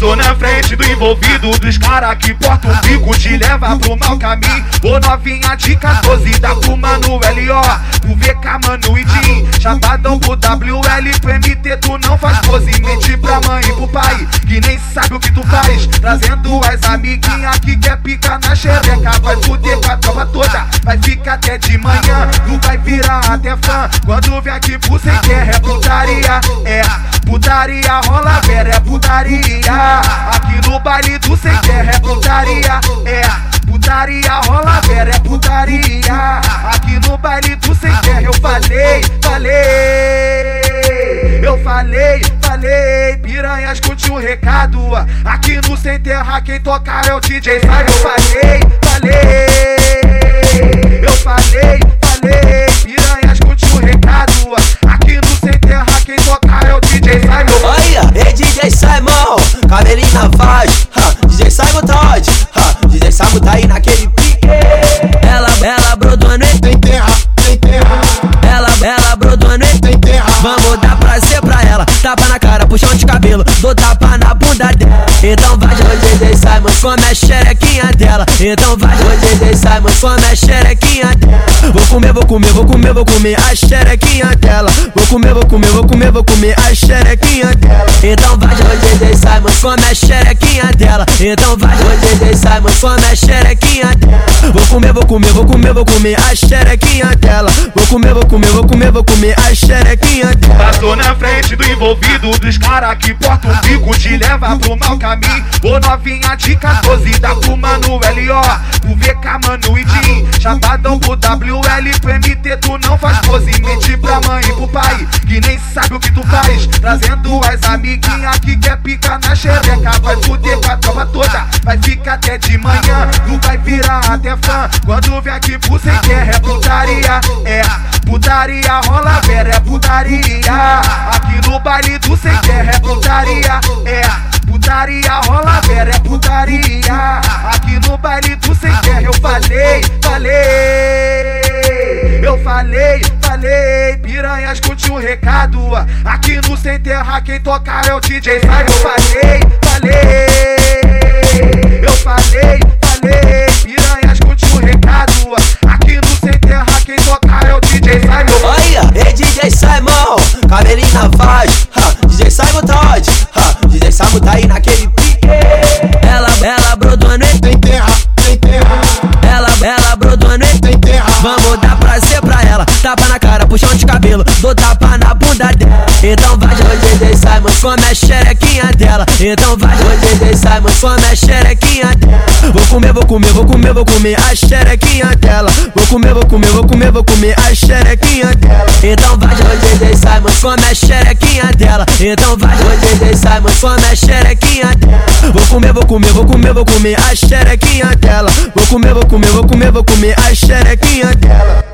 Passou na frente do envolvido, dos cara que porta um bico, te leva pro mau caminho. Ô novinha de 14, dá pro mano L.O. O VK, mano e Jim, chapadão pro WL, pro MT, tu não faz pose. Mente pra mãe e pro pai, que nem sabe o que tu faz. Trazendo as amiguinhas que quer picar na xereca, vai fuder com a tropa toda, vai ficar até de manhã. Tu vai virar até fã, quando vem aqui pro sem terra, é putaria, é putaria, rola vera, é putaria. Aqui no baile do sem terra, é putaria, é putaria, rola vera, é putaria. Aqui no baile do sem terra, eu falei, falei. Eu falei, falei, piranha, escute um recado. Aqui no Sem Terra, quem toca é o DJ Sai. Eu falei. Puxão de cabelo, dou tapa na bunda dela. Então vai, o DJ Simon, come a xerequinha dela. Então vai, o DJ Simon, come a xerequinha dela. Vou comer, vou comer, vou comer, vou comer a xerequinha dela. Vou comer, vou comer, vou comer, vou comer a xerequinha dela. Então vai, o DJ Simon, come a xerequinha dela. Então vai, o DJ Simon, come a xerequinha dela. Vou comer, vou comer, vou comer, vou comer a xerequinha dela. Vou comer, vou comer, vou comer, vou comer a xerequinha dela. Passou na frente do envolvido, dos cara que porta um bico, te leva pro mau caminho. Ô novinha de 14, dá pro L.O. O VK, mano e Jim, chapadão pro WL, pro MT, tu não faz pose. Mente pra mãe e pro pai, que nem sabe o que tu faz. Trazendo as amiguinhas que quer picar na xereca, vai fuder com a tropa toda, vai ficar até de manhã. Tu vai virar até fã, quando vem aqui pro sem terra, é putaria, é putaria, rola vera, é putaria. Aqui no baile do sem terra, é putaria, é putaria, rola vera, é putaria. Aqui no baile do sem terra, eu falei, falei. Eu falei, falei, piranha, escute um recado. Aqui no Sem Terra, quem toca é o DJ Sai. Eu falei, falei, aí naquele pique. Ela, ela brodou no Sem terra, sem terra, ela, ela brodou no sem terra. Vamos dar prazer pra ela, tapa na cara, puxão de cabelo, dou tapa na bunda dela. Então vai, DJ Simon, come a xerequinha dela. Então vai, o DJ Simon, come a xerequinha dela. Vou comer, vou comer, vou comer, vou comer a xerequinha dela. Vou comer, vou comer, vou comer, vou comer a xerequinha dela. Então vai, o DJ Simon, come a xerequinha dela. Então vai, o DJ Simon, come a xerequinha dela. Vou comer, vou comer, vou comer, vou comer a xerequinha dela. Vou comer, vou comer, vou comer, vou comer a xerequinha dela.